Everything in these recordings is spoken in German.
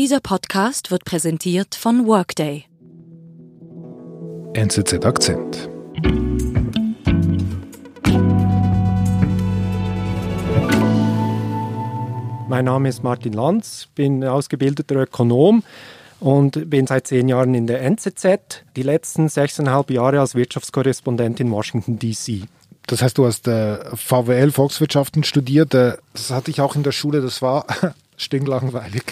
Dieser Podcast wird präsentiert von Workday. NZZ Akzent. Mein Name ist Martin Lanz, bin ausgebildeter Ökonom und bin seit zehn Jahren in der NZZ, die letzten sechseinhalb Jahre als Wirtschaftskorrespondent in Washington, D.C. Das heißt, du hast äh, VWL, Volkswirtschaften studiert. Äh, das hatte ich auch in der Schule, das war stinklangweilig.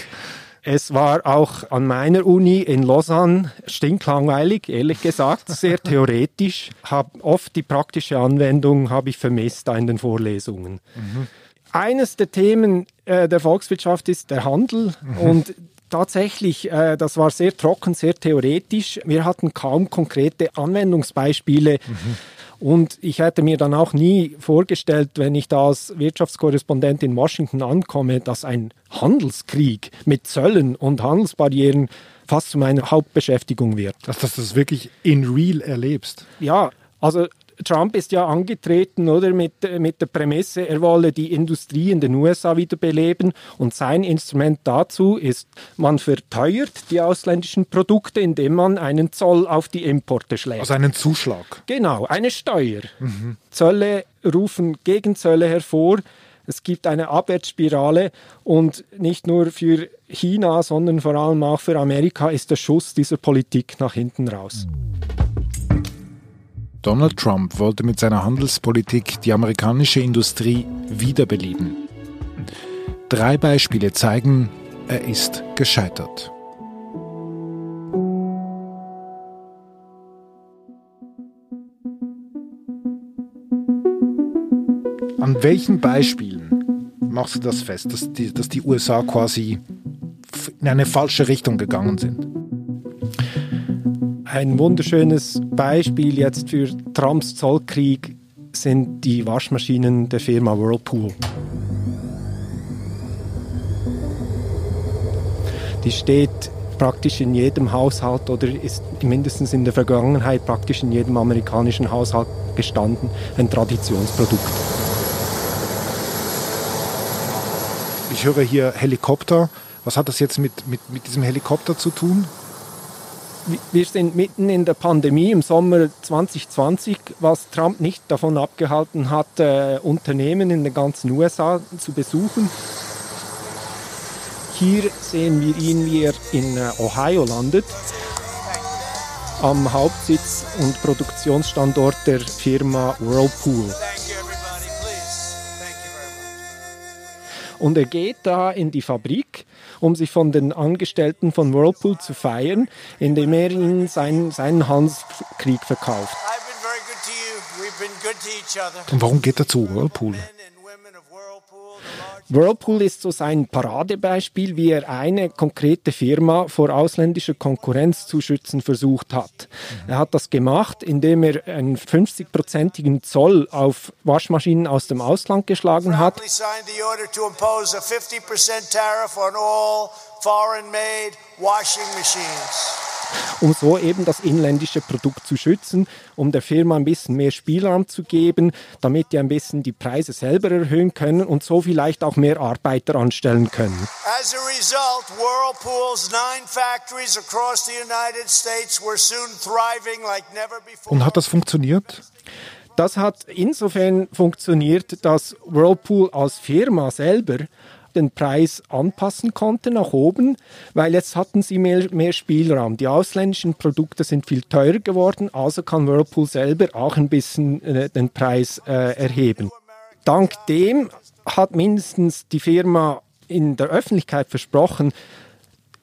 Es war auch an meiner Uni in Lausanne stinklangweilig, ehrlich gesagt, sehr theoretisch. Hab oft die praktische Anwendung habe ich vermisst in den Vorlesungen. Mhm. Eines der Themen äh, der Volkswirtschaft ist der Handel mhm. und Tatsächlich, äh, das war sehr trocken, sehr theoretisch. Wir hatten kaum konkrete Anwendungsbeispiele. Mhm. Und ich hätte mir dann auch nie vorgestellt, wenn ich da als Wirtschaftskorrespondent in Washington ankomme, dass ein Handelskrieg mit Zöllen und Handelsbarrieren fast zu meiner Hauptbeschäftigung wird. Dass, dass du das wirklich in real erlebst. Ja, also Trump ist ja angetreten, oder, mit, mit der Prämisse, er wolle die Industrie in den USA wiederbeleben und sein Instrument dazu ist, man verteuert die ausländischen Produkte, indem man einen Zoll auf die Importe schlägt. Also einen Zuschlag. Genau, eine Steuer. Mhm. Zölle rufen Gegenzölle hervor. Es gibt eine Abwärtsspirale und nicht nur für China, sondern vor allem auch für Amerika ist der Schuss dieser Politik nach hinten raus. Donald Trump wollte mit seiner Handelspolitik die amerikanische Industrie wiederbeleben. Drei Beispiele zeigen, er ist gescheitert. An welchen Beispielen machst du das fest, dass die, dass die USA quasi in eine falsche Richtung gegangen sind? Ein wunderschönes Beispiel jetzt für Trumps Zollkrieg sind die Waschmaschinen der Firma Whirlpool. Die steht praktisch in jedem Haushalt oder ist mindestens in der Vergangenheit praktisch in jedem amerikanischen Haushalt gestanden, ein Traditionsprodukt. Ich höre hier Helikopter. Was hat das jetzt mit, mit, mit diesem Helikopter zu tun? Wir sind mitten in der Pandemie im Sommer 2020, was Trump nicht davon abgehalten hat, äh, Unternehmen in den ganzen USA zu besuchen. Hier sehen wir ihn, wie er in äh, Ohio landet, am Hauptsitz und Produktionsstandort der Firma Whirlpool. Und er geht da in die Fabrik, um sich von den Angestellten von Whirlpool zu feiern, indem er ihnen seinen, seinen Handelskrieg verkauft. Und warum geht er zu Whirlpool? Whirlpool ist so sein Paradebeispiel, wie er eine konkrete Firma vor ausländischer Konkurrenz zu schützen versucht hat. Er hat das gemacht, indem er einen 50-prozentigen Zoll auf Waschmaschinen aus dem Ausland geschlagen hat. Foreign-made washing machines um so eben das inländische Produkt zu schützen, um der Firma ein bisschen mehr Spielraum zu geben, damit die ein bisschen die Preise selber erhöhen können und so vielleicht auch mehr Arbeiter anstellen können. As a result, Whirlpool's nine factories across the United States were soon thriving like never before. Und hat das funktioniert? Das hat insofern funktioniert, dass Whirlpool als Firma selber den Preis anpassen konnte nach oben, weil jetzt hatten sie mehr, mehr Spielraum. Die ausländischen Produkte sind viel teurer geworden, also kann Whirlpool selber auch ein bisschen äh, den Preis äh, erheben. Dank dem hat mindestens die Firma in der Öffentlichkeit versprochen,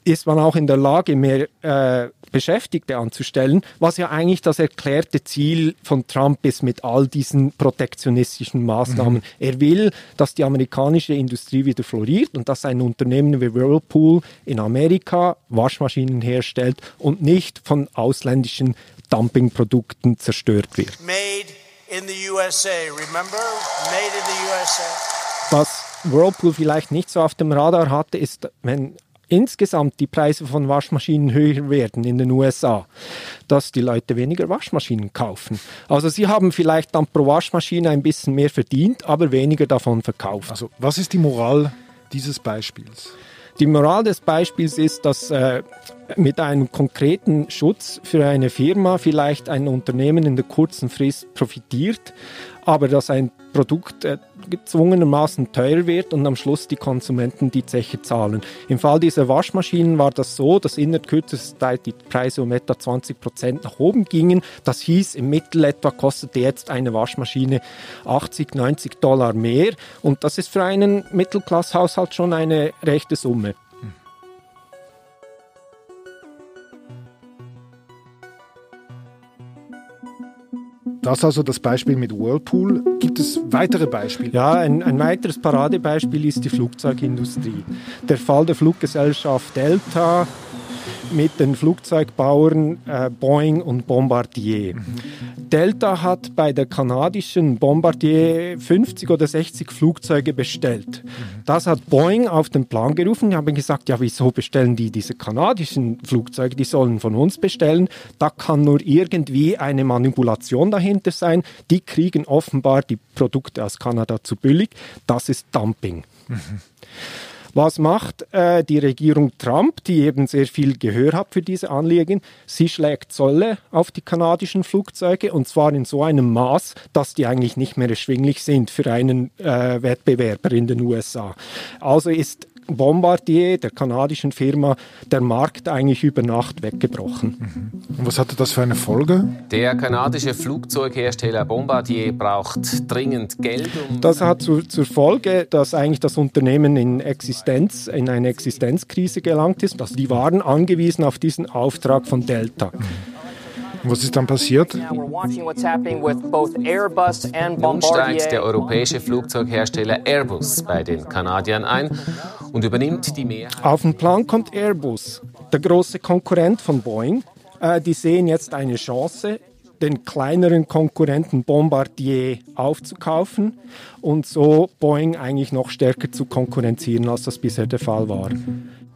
ist man auch in der Lage, mehr äh, Beschäftigte anzustellen, was ja eigentlich das erklärte Ziel von Trump ist mit all diesen protektionistischen Maßnahmen. Mhm. Er will, dass die amerikanische Industrie wieder floriert und dass ein Unternehmen wie Whirlpool in Amerika Waschmaschinen herstellt und nicht von ausländischen Dumpingprodukten zerstört wird. Made in the USA, remember? Made in the USA. Was Whirlpool vielleicht nicht so auf dem Radar hatte, ist, wenn insgesamt die Preise von Waschmaschinen höher werden in den USA, dass die Leute weniger Waschmaschinen kaufen. Also sie haben vielleicht dann pro Waschmaschine ein bisschen mehr verdient, aber weniger davon verkauft. Also was ist die Moral dieses Beispiels? Die Moral des Beispiels ist, dass äh, mit einem konkreten Schutz für eine Firma vielleicht ein Unternehmen in der kurzen Frist profitiert, aber dass ein Produkt äh, gezwungenermaßen teuer wird und am Schluss die Konsumenten die Zeche zahlen. Im Fall dieser Waschmaschinen war das so, dass innerhalb kürzester Zeit die Preise um etwa 20 Prozent nach oben gingen. Das hieß, im Mittel etwa kostete jetzt eine Waschmaschine 80, 90 Dollar mehr und das ist für einen Mittelklasshaushalt schon eine rechte Summe. Das also das Beispiel mit Whirlpool. Gibt es weitere Beispiele? Ja, ein, ein weiteres Paradebeispiel ist die Flugzeugindustrie. Der Fall der Fluggesellschaft Delta mit den Flugzeugbauern äh, Boeing und Bombardier. Mhm. Delta hat bei der kanadischen Bombardier 50 oder 60 Flugzeuge bestellt. Mhm. Das hat Boeing auf den Plan gerufen. Die haben gesagt, ja, wieso bestellen die diese kanadischen Flugzeuge? Die sollen von uns bestellen. Da kann nur irgendwie eine Manipulation dahinter sein. Die kriegen offenbar die Produkte aus Kanada zu billig. Das ist Dumping. Mhm. Was macht äh, die Regierung Trump, die eben sehr viel Gehör hat für diese Anliegen? Sie schlägt Zölle auf die kanadischen Flugzeuge und zwar in so einem Maß, dass die eigentlich nicht mehr erschwinglich sind für einen äh, Wettbewerber in den USA. Also ist Bombardier, der kanadischen Firma, der Markt eigentlich über Nacht weggebrochen. Mhm. Und was hatte das für eine Folge? Der kanadische Flugzeughersteller Bombardier braucht dringend Geld. Um das hat zu, zur Folge, dass eigentlich das Unternehmen in Existenz, in eine Existenzkrise gelangt ist. Also die waren angewiesen auf diesen Auftrag von Delta. Mhm. Was ist dann passiert? Nun steigt der europäische Flugzeughersteller Airbus bei den Kanadiern ein und übernimmt die Mehrheit. Auf den Plan kommt Airbus, der große Konkurrent von Boeing. Äh, die sehen jetzt eine Chance, den kleineren Konkurrenten Bombardier aufzukaufen und so Boeing eigentlich noch stärker zu konkurrenzieren, als das bisher der Fall war.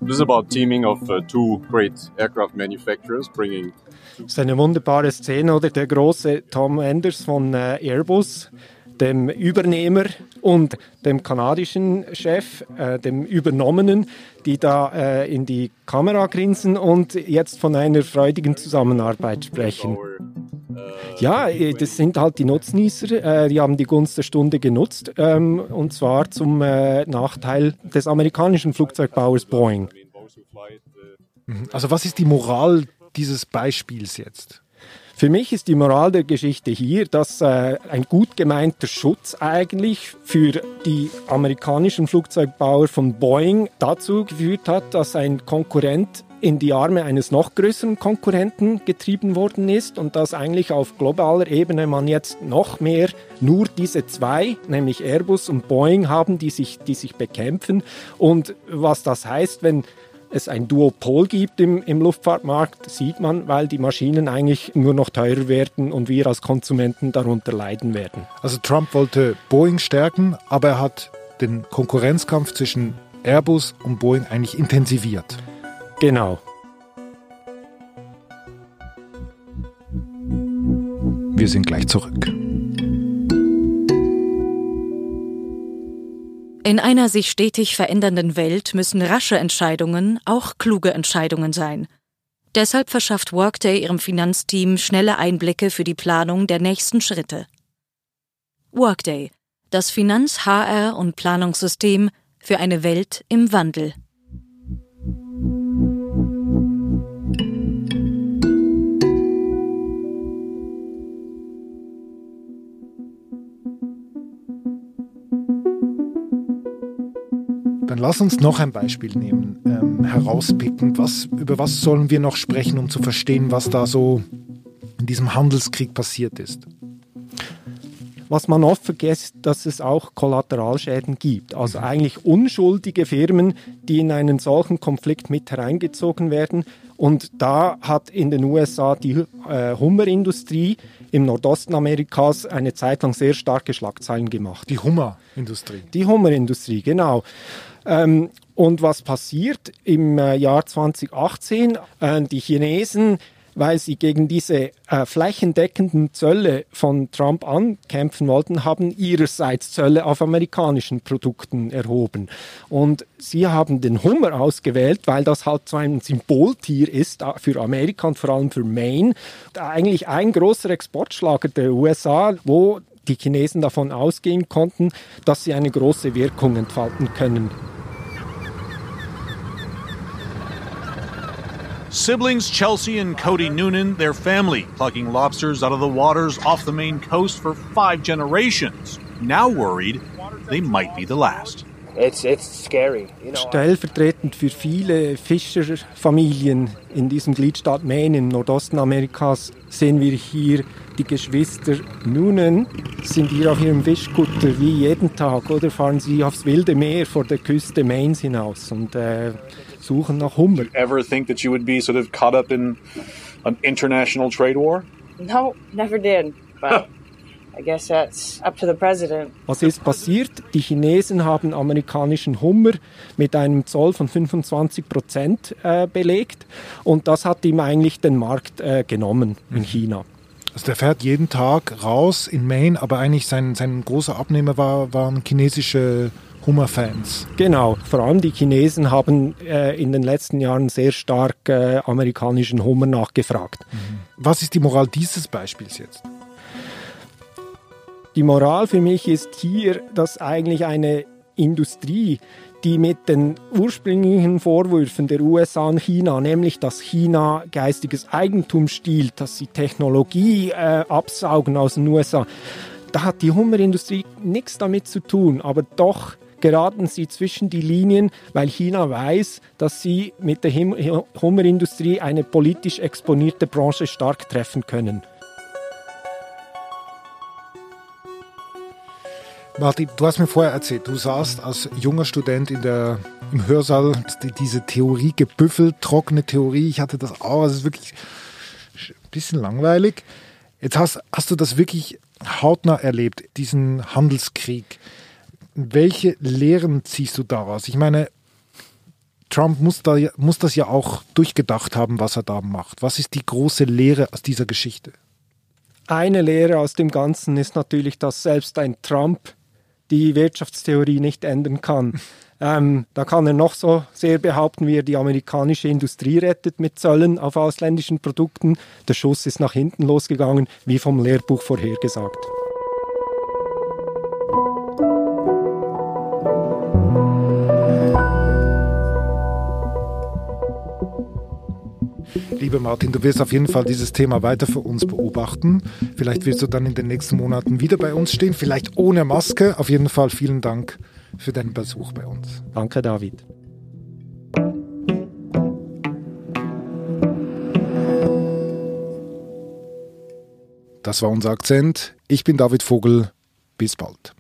This is about teaming of uh, two great aircraft manufacturers bringing das ist eine wunderbare Szene, oder? Der große Tom Enders von äh, Airbus, dem Übernehmer und dem kanadischen Chef, äh, dem Übernommenen, die da äh, in die Kamera grinsen und jetzt von einer freudigen Zusammenarbeit sprechen. Ja, äh, das sind halt die Nutznießer, äh, die haben die Gunst der Stunde genutzt ähm, und zwar zum äh, Nachteil des amerikanischen Flugzeugbauers Boeing. Also was ist die Moral dieses Beispiels jetzt? Für mich ist die Moral der Geschichte hier, dass äh, ein gut gemeinter Schutz eigentlich für die amerikanischen Flugzeugbauer von Boeing dazu geführt hat, dass ein Konkurrent in die Arme eines noch größeren Konkurrenten getrieben worden ist und dass eigentlich auf globaler Ebene man jetzt noch mehr nur diese zwei, nämlich Airbus und Boeing haben, die sich, die sich bekämpfen. Und was das heißt, wenn es ein Duopol gibt im, im Luftfahrtmarkt, sieht man, weil die Maschinen eigentlich nur noch teurer werden und wir als Konsumenten darunter leiden werden. Also Trump wollte Boeing stärken, aber er hat den Konkurrenzkampf zwischen Airbus und Boeing eigentlich intensiviert. Genau. Wir sind gleich zurück. In einer sich stetig verändernden Welt müssen rasche Entscheidungen auch kluge Entscheidungen sein. Deshalb verschafft Workday ihrem Finanzteam schnelle Einblicke für die Planung der nächsten Schritte. Workday, das Finanz-, HR- und Planungssystem für eine Welt im Wandel. Lass uns noch ein Beispiel nehmen, ähm, herauspicken. Was, über was sollen wir noch sprechen, um zu verstehen, was da so in diesem Handelskrieg passiert ist? Was man oft vergisst, dass es auch Kollateralschäden gibt. Also eigentlich unschuldige Firmen, die in einen solchen Konflikt mit hereingezogen werden. Und da hat in den USA die äh, Hummerindustrie im Nordosten Amerikas eine Zeit lang sehr starke Schlagzeilen gemacht. Die Hummerindustrie. Die Hummerindustrie, genau. Ähm, und was passiert im äh, Jahr 2018? Äh, die Chinesen weil sie gegen diese äh, flächendeckenden Zölle von Trump ankämpfen wollten, haben ihrerseits Zölle auf amerikanischen Produkten erhoben. Und sie haben den Hummer ausgewählt, weil das halt so ein Symboltier ist äh, für Amerika und vor allem für Maine. Eigentlich ein großer Exportschlager der USA, wo die Chinesen davon ausgehen konnten, dass sie eine große Wirkung entfalten können. Siblings Chelsea and Cody Noonan, their family, plucking lobsters out of the waters off the Maine coast for five generations. Now worried they might be the last. It's, it's scary, you know. Stellvertretend für viele Fischerfamilien in diesem Gliedstaat Maine im Nordosten Amerikas sehen wir hier die Geschwister Noonan. Sind hier auf ihrem Fischkutter wie jeden Tag oder fahren sie aufs wilde Meer vor der Küste Maines hinaus und äh, suchen nach Hummer. Ever think that you would be sort of caught up in an international trade war? No, never did. But Was ist passiert? Die Chinesen haben amerikanischen Hummer mit einem Zoll von 25 Prozent äh, belegt und das hat ihm eigentlich den Markt äh, genommen in China. Also der fährt jeden Tag raus in Maine, aber eigentlich sein, sein großer Abnehmer war, waren chinesische Hummerfans. Genau, vor allem die Chinesen haben äh, in den letzten Jahren sehr stark äh, amerikanischen Hummer nachgefragt. Mhm. Was ist die Moral dieses Beispiels jetzt? Die Moral für mich ist hier, dass eigentlich eine Industrie, die mit den ursprünglichen Vorwürfen der USA an China, nämlich dass China geistiges Eigentum stiehlt, dass sie Technologie äh, absaugen aus den USA, da hat die Hummerindustrie nichts damit zu tun, aber doch geraten sie zwischen die Linien, weil China weiß, dass sie mit der Hummerindustrie eine politisch exponierte Branche stark treffen können. Martin, du hast mir vorher erzählt, du saßt als junger Student in der, im Hörsaal diese Theorie gebüffelt, trockene Theorie. Ich hatte das auch, es ist wirklich ein bisschen langweilig. Jetzt hast, hast du das wirklich hautnah erlebt, diesen Handelskrieg. Welche Lehren ziehst du daraus? Ich meine, Trump muss, da, muss das ja auch durchgedacht haben, was er da macht. Was ist die große Lehre aus dieser Geschichte? Eine Lehre aus dem Ganzen ist natürlich, dass selbst ein Trump die Wirtschaftstheorie nicht ändern kann. Ähm, da kann er noch so sehr behaupten, wie er die amerikanische Industrie rettet mit Zöllen auf ausländischen Produkten. Der Schuss ist nach hinten losgegangen, wie vom Lehrbuch vorhergesagt. Liebe Martin, du wirst auf jeden Fall dieses Thema weiter für uns beobachten. Vielleicht wirst du dann in den nächsten Monaten wieder bei uns stehen, vielleicht ohne Maske. Auf jeden Fall vielen Dank für deinen Besuch bei uns. Danke, David. Das war unser Akzent. Ich bin David Vogel. Bis bald.